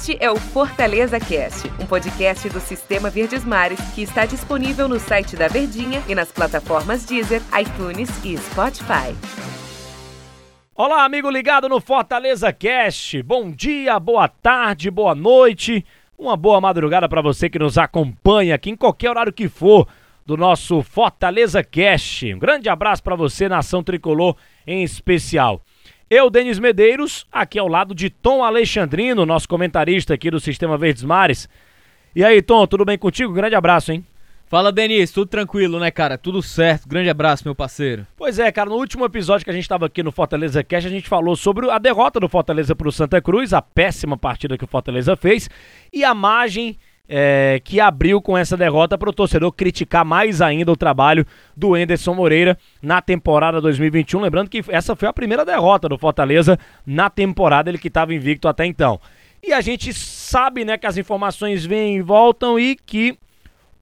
Este é o Fortaleza Cast, um podcast do Sistema Verdes Mares que está disponível no site da Verdinha e nas plataformas Deezer, iTunes e Spotify. Olá, amigo ligado no Fortaleza Cast. Bom dia, boa tarde, boa noite. Uma boa madrugada para você que nos acompanha aqui em qualquer horário que for do nosso Fortaleza Cast. Um grande abraço para você, nação tricolor em especial. Eu, Denis Medeiros, aqui ao lado de Tom Alexandrino, nosso comentarista aqui do Sistema Verdes Mares. E aí, Tom, tudo bem contigo? Grande abraço, hein? Fala, Denis, tudo tranquilo, né, cara? Tudo certo. Grande abraço, meu parceiro. Pois é, cara, no último episódio que a gente estava aqui no Fortaleza Cash, a gente falou sobre a derrota do Fortaleza para o Santa Cruz, a péssima partida que o Fortaleza fez e a margem é, que abriu com essa derrota para o torcedor criticar mais ainda o trabalho do Enderson Moreira na temporada 2021. Lembrando que essa foi a primeira derrota do Fortaleza na temporada, ele que estava invicto até então. E a gente sabe né, que as informações vêm e voltam e que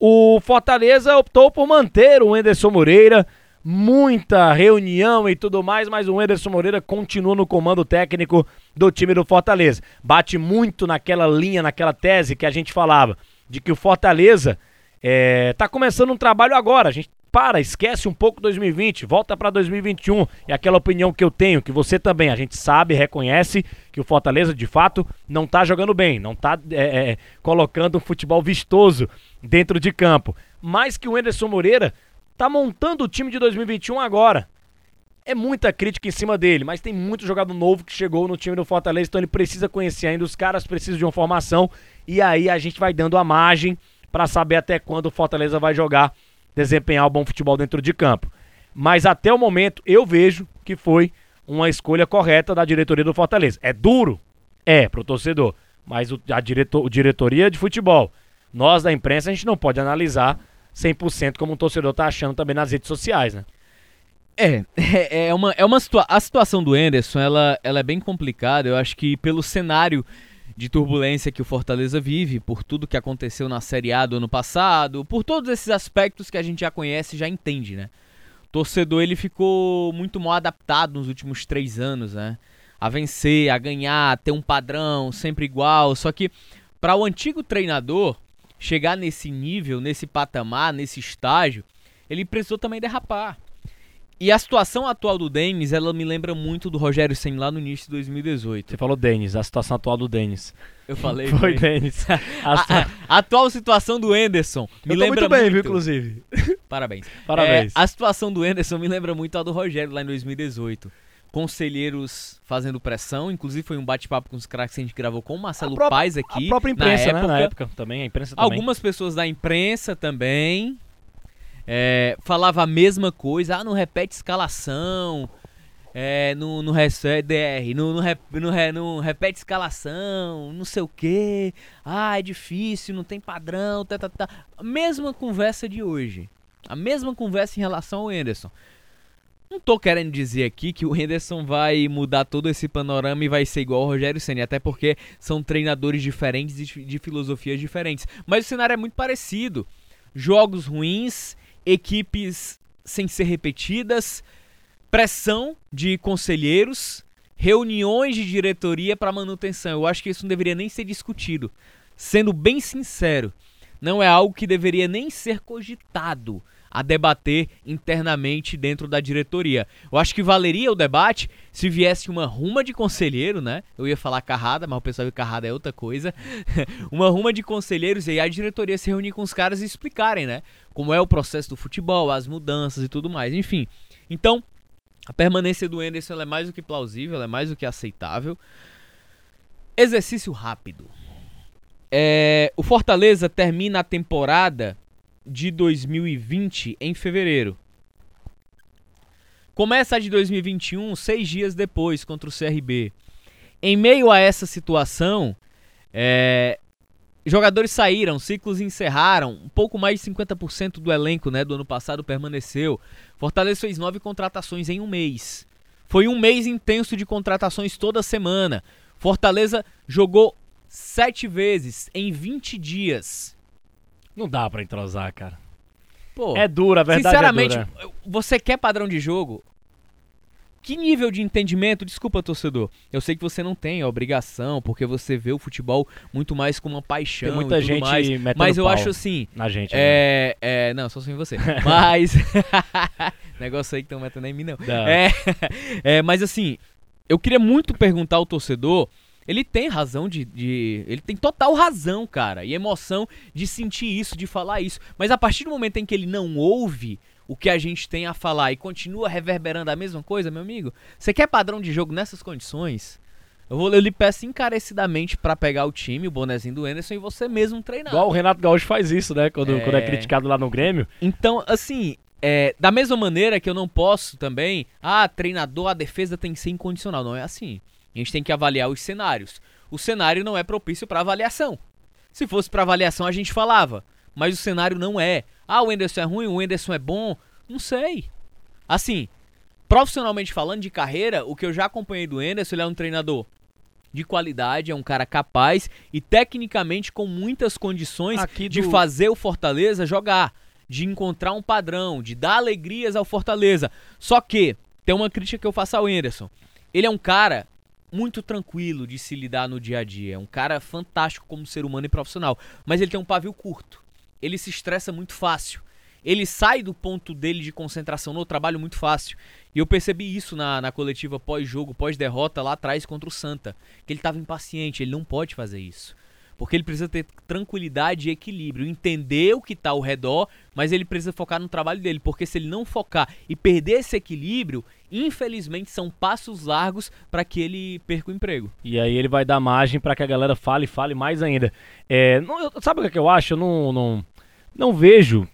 o Fortaleza optou por manter o Enderson Moreira muita reunião e tudo mais, mas o Anderson Moreira continua no comando técnico do time do Fortaleza. Bate muito naquela linha, naquela tese que a gente falava, de que o Fortaleza é, tá começando um trabalho agora. A gente para, esquece um pouco 2020, volta para 2021. E aquela opinião que eu tenho, que você também, a gente sabe, reconhece que o Fortaleza de fato não tá jogando bem, não tá é, é, colocando um futebol vistoso dentro de campo. Mas que o Anderson Moreira tá montando o time de 2021 agora. É muita crítica em cima dele, mas tem muito jogador novo que chegou no time do Fortaleza, então ele precisa conhecer ainda, os caras precisam de uma formação, e aí a gente vai dando a margem para saber até quando o Fortaleza vai jogar, desempenhar o bom futebol dentro de campo. Mas até o momento eu vejo que foi uma escolha correta da diretoria do Fortaleza. É duro? É, pro torcedor. Mas a diretor, diretoria de futebol, nós da imprensa, a gente não pode analisar 100% como o torcedor tá achando também nas redes sociais, né? É, é, é uma, é uma situa a situação do Enderson, ela, ela é bem complicada, eu acho que pelo cenário de turbulência que o Fortaleza vive, por tudo que aconteceu na Série A do ano passado, por todos esses aspectos que a gente já conhece e já entende, né? O torcedor, ele ficou muito mal adaptado nos últimos três anos, né? A vencer, a ganhar, a ter um padrão sempre igual, só que para o antigo treinador, chegar nesse nível, nesse patamar, nesse estágio, ele precisou também derrapar. E a situação atual do Denis, ela me lembra muito do Rogério Sen lá no início de 2018. Você falou Denis, a situação atual do Denis. Eu falei. Foi Denis. A, a, atual situação do Enderson me Eu lembra muito bem, muito... viu, inclusive. Parabéns. Parabéns. É, a situação do Enderson me lembra muito a do Rogério lá em 2018 conselheiros fazendo pressão. Inclusive foi um bate-papo com os craques que a gente gravou com o Marcelo própria, Paz aqui. A própria imprensa, na época, né? Na época também, a imprensa também. Algumas pessoas da imprensa também. É, falava a mesma coisa. Ah, não repete escalação. É, não, não recebe DR, não, não, não, não repete escalação, não sei o que. Ah, é difícil, não tem padrão. Tá, tá, tá. Mesma conversa de hoje. A mesma conversa em relação ao Anderson. Não tô querendo dizer aqui que o Henderson vai mudar todo esse panorama e vai ser igual ao Rogério Senna, até porque são treinadores diferentes e de filosofias diferentes. Mas o cenário é muito parecido. Jogos ruins, equipes sem ser repetidas, pressão de conselheiros, reuniões de diretoria para manutenção. Eu acho que isso não deveria nem ser discutido. Sendo bem sincero, não é algo que deveria nem ser cogitado a debater internamente dentro da diretoria. Eu acho que valeria o debate se viesse uma ruma de conselheiro, né? Eu ia falar carrada, mas o pessoal que carrada é outra coisa. uma ruma de conselheiros e aí a diretoria se reunir com os caras e explicarem, né? Como é o processo do futebol, as mudanças e tudo mais. Enfim. Então, a permanência do Anderson é mais do que plausível, é mais do que aceitável. Exercício rápido. É, o Fortaleza termina a temporada de 2020 em fevereiro. Começa a de 2021 seis dias depois contra o CRB. Em meio a essa situação, é, jogadores saíram, ciclos encerraram, um pouco mais de 50% do elenco né, do ano passado permaneceu. Fortaleza fez nove contratações em um mês. Foi um mês intenso de contratações toda semana. Fortaleza jogou sete vezes em 20 dias. Não dá para entrosar, cara. Pô, é dura, a verdade Sinceramente, é dura. você quer padrão de jogo? que nível de entendimento, desculpa, torcedor, eu sei que você não tem a obrigação, porque você vê o futebol muito mais como uma paixão Tem muita e gente mais, mas eu acho assim, na gente. né? é, é, não, só sem você. Mas. Negócio aí que estão metendo em mim, não. Não. É, é, mas assim, eu queria muito perguntar ao torcedor. Ele tem razão de, de- Ele tem total razão, cara. E emoção de sentir isso, de falar isso. Mas a partir do momento em que ele não ouve o que a gente tem a falar e continua reverberando a mesma coisa, meu amigo, você quer padrão de jogo nessas condições? Eu, vou, eu lhe peço encarecidamente pra pegar o time, o bonezinho do Anderson e você mesmo treinar. Igual o Renato Gaúcho faz isso, né? Quando É. quando é criticado lá no Grêmio. Então, assim, é, da mesma maneira que eu não posso também, ah, treinador, a defesa tem que ser incondicional. Não é assim. A gente tem que avaliar os cenários. O cenário não é propício para avaliação. Se fosse para avaliação, a gente falava. Mas o cenário não é. Ah, o Enderson é ruim, o Enderson é bom. Não sei. Assim, profissionalmente falando de carreira, o que eu já acompanhei do Enderson, ele é um treinador de qualidade, é um cara capaz e tecnicamente com muitas condições Aqui de do- fazer o Fortaleza jogar, de encontrar um padrão, de dar alegrias ao Fortaleza. Só que tem uma crítica que eu faço ao Enderson. Ele é um cara muito tranquilo de se lidar no dia a dia, é um cara fantástico como ser humano e profissional, mas ele tem um pavio curto. Ele se estressa muito fácil. Ele sai do ponto dele de concentração no trabalho muito fácil. E eu percebi isso na, na coletiva pós-jogo, pós-derrota lá atrás contra o Santa. Que ele estava impaciente, ele não pode fazer isso. Porque ele precisa ter tranquilidade e equilíbrio, entender o que está ao redor, mas ele precisa focar no trabalho dele. Porque se ele não focar e perder esse equilíbrio, infelizmente são passos largos para que ele perca o emprego. E aí ele vai dar margem pra que a galera fale e fale mais ainda. É, não, eu- sabe o que, é que eu acho? Eu não, não, não vejo.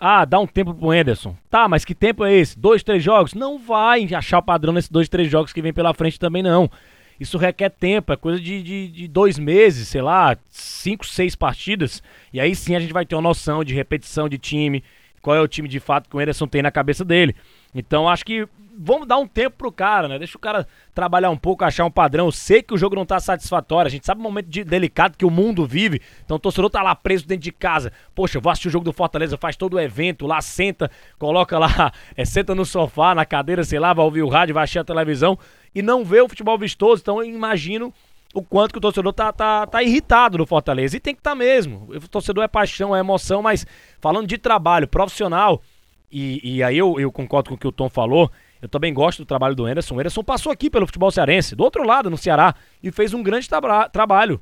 Ah, dá um tempo pro Anderson. Tá, mas que tempo é esse? Dois, três jogos? Não vai achar o padrão nesses dois, três jogos que vem pela frente também, não. Isso requer tempo, é coisa de, de, de dois meses, sei lá, cinco, seis partidas. E aí sim a gente vai ter uma noção de repetição de time, qual é o time de fato que o Anderson tem na cabeça dele. Então acho que vamos dar um tempo pro cara, né? Deixa o cara trabalhar um pouco, achar um padrão. Eu sei que o jogo não tá satisfatório. A gente sabe o momento de- delicado que o mundo vive. Então o torcedor tá lá preso dentro de casa. Poxa, vou assistir o jogo do Fortaleza, faz todo o evento, lá senta, coloca lá, é, senta no sofá, na cadeira, sei lá, vai ouvir o rádio, vai assistir a televisão e não vê o futebol vistoso. Então eu imagino o quanto que o torcedor tá, tá, tá irritado no Fortaleza. E tem que estar tá mesmo. O torcedor é paixão, é emoção, mas falando de trabalho profissional, e, e aí eu, eu concordo com o que o Tom falou. Eu também gosto do trabalho do Anderson. O Anderson passou aqui pelo futebol cearense, do outro lado, no Ceará, e fez um grande traba- trabalho.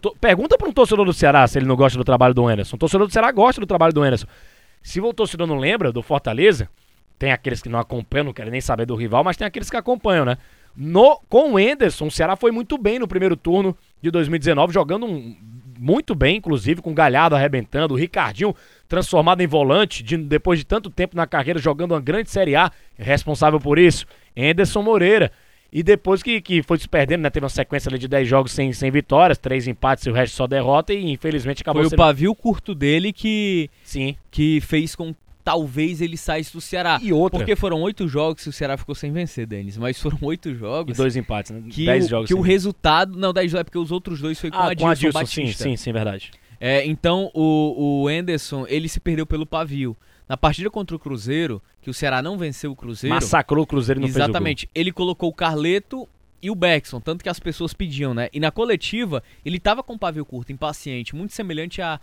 To- Pergunta para um torcedor do Ceará se ele não gosta do trabalho do Anderson. O torcedor do Ceará gosta do trabalho do Anderson. Se o torcedor não lembra do Fortaleza, tem aqueles que não acompanham, não querem nem saber do rival, mas tem aqueles que acompanham, né? No, com o Enderson, o Ceará foi muito bem no primeiro turno de 2019, jogando um- muito bem, inclusive, com o Galhardo arrebentando, o Ricardinho transformado em volante, de- depois de tanto tempo na carreira, jogando uma grande Série A, responsável por isso, Enderson Moreira. E depois que, que foi se perdendo, né? Teve uma sequência ali de 10 jogos sem, sem vitórias, três empates e o resto só derrota, e infelizmente acabou Foi o sendo... pavio curto dele que, Sim. que fez com talvez ele saísse do Ceará. E outra, Porque foram oito jogos que o Ceará ficou sem vencer, Denis. Mas foram oito e jogos dois empates, né? que, 10 o, jogos que o resultado... Não, 10 jogos é porque os outros dois foi com Ah, a com a Adilson Dilson, sim, Batista. sim, sim, verdade. É, então o, o Anderson, ele se perdeu pelo pavio. Na partida contra o Cruzeiro, que o Ceará não venceu o Cruzeiro... Massacrou o Cruzeiro e não Exatamente. Ele colocou o Carleto e o Beckson, tanto que as pessoas pediam, né? E na coletiva, ele tava com o pavio curto, impaciente, muito semelhante à,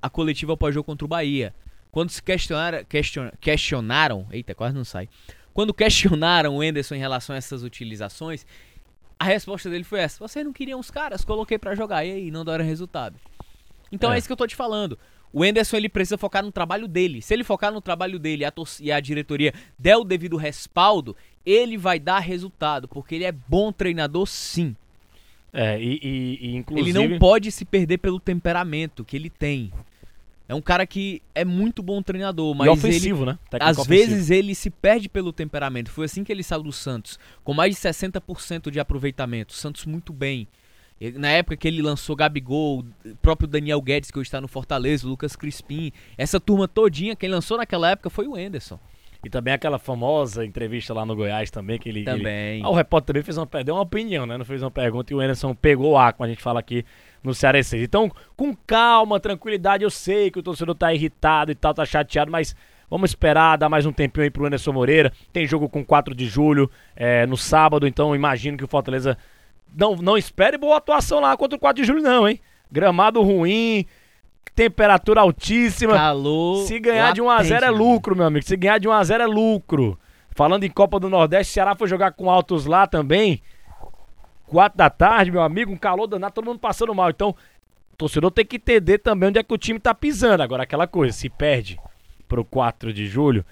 à coletiva pós-jogo contra o Bahia. Quando se questionaram, question, questionaram, eita, quase não sai. Quando questionaram o Enderson em relação a essas utilizações, a resposta dele foi essa: vocês não queriam os caras, coloquei pra jogar, e aí, não deram resultado. Então é. É. isso que eu tô te falando. O Enderson ele precisa focar no trabalho dele. Se ele focar no trabalho dele e a, e a diretoria der o devido respaldo, ele vai dar resultado, porque ele é bom treinador sim. É, e, e- e inclusive... Ele não pode se perder pelo temperamento que ele tem. É um cara que é muito bom treinador, mas e ele ofensivo, né? Técnico às ofensivo. vezes ele se perde pelo temperamento. Foi assim que ele saiu do Santos, com mais de 60% de aproveitamento. Santos muito bem. Ele- Na época que ele lançou Gabigol, próprio Daniel Guedes, que hoje está no Fortaleza, o Lucas Crispim, essa turma todinha, quem lançou naquela época foi o Enderson. E também aquela famosa entrevista lá no Goiás também, que ele... que ele- Também. Ah, o repórter também fez uma, deu uma opinião, né? Não fez uma pergunta e o Anderson pegou a, como a gente fala aqui no Cearense. Então, com calma, tranquilidade, eu sei que o torcedor tá irritado e tal, tá chateado, mas Vamos esperar, dar mais um tempinho aí pro Anderson Moreira. Tem jogo com 4 de julho, é, no sábado, então imagino que o Fortaleza não, não espere boa atuação lá contra o 4 de julho, não, hein? Gramado ruim, temperatura altíssima. Calor. Se ganhar de 1x0 é lucro, meu amigo. Se ganhar de 1x0 é lucro. Falando em Copa do Nordeste, Ceará foi jogar com altos lá também. 4 da tarde, meu amigo, um calor danado, todo mundo passando mal. Então, o torcedor tem que entender também onde é que o time tá pisando. Agora, aquela coisa, se perde pro 4 de julho,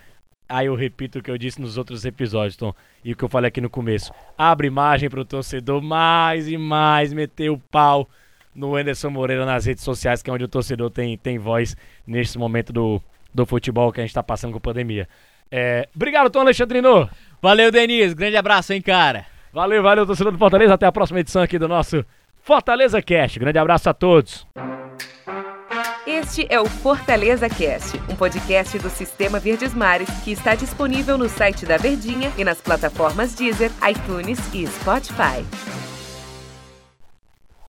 aí eu repito o que eu disse nos outros episódios, Tom, e o que eu falei aqui no começo. Abre margem pro torcedor mais e mais meter o pau no Anderson Moreira nas redes sociais, que é onde o torcedor tem, tem voz nesse momento do, do futebol que a gente tá passando com a pandemia. É, obrigado, Tom Alexandrino. Valeu, Denise. Grande abraço, hein, cara. Valeu, valeu, torcedor do Fortaleza. Até a próxima edição aqui do nosso Fortaleza Cast. Grande abraço a todos. Este é o Fortaleza Cast, um podcast do Sistema Verdes Mares que está disponível no site da Verdinha e nas plataformas Deezer, iTunes e Spotify.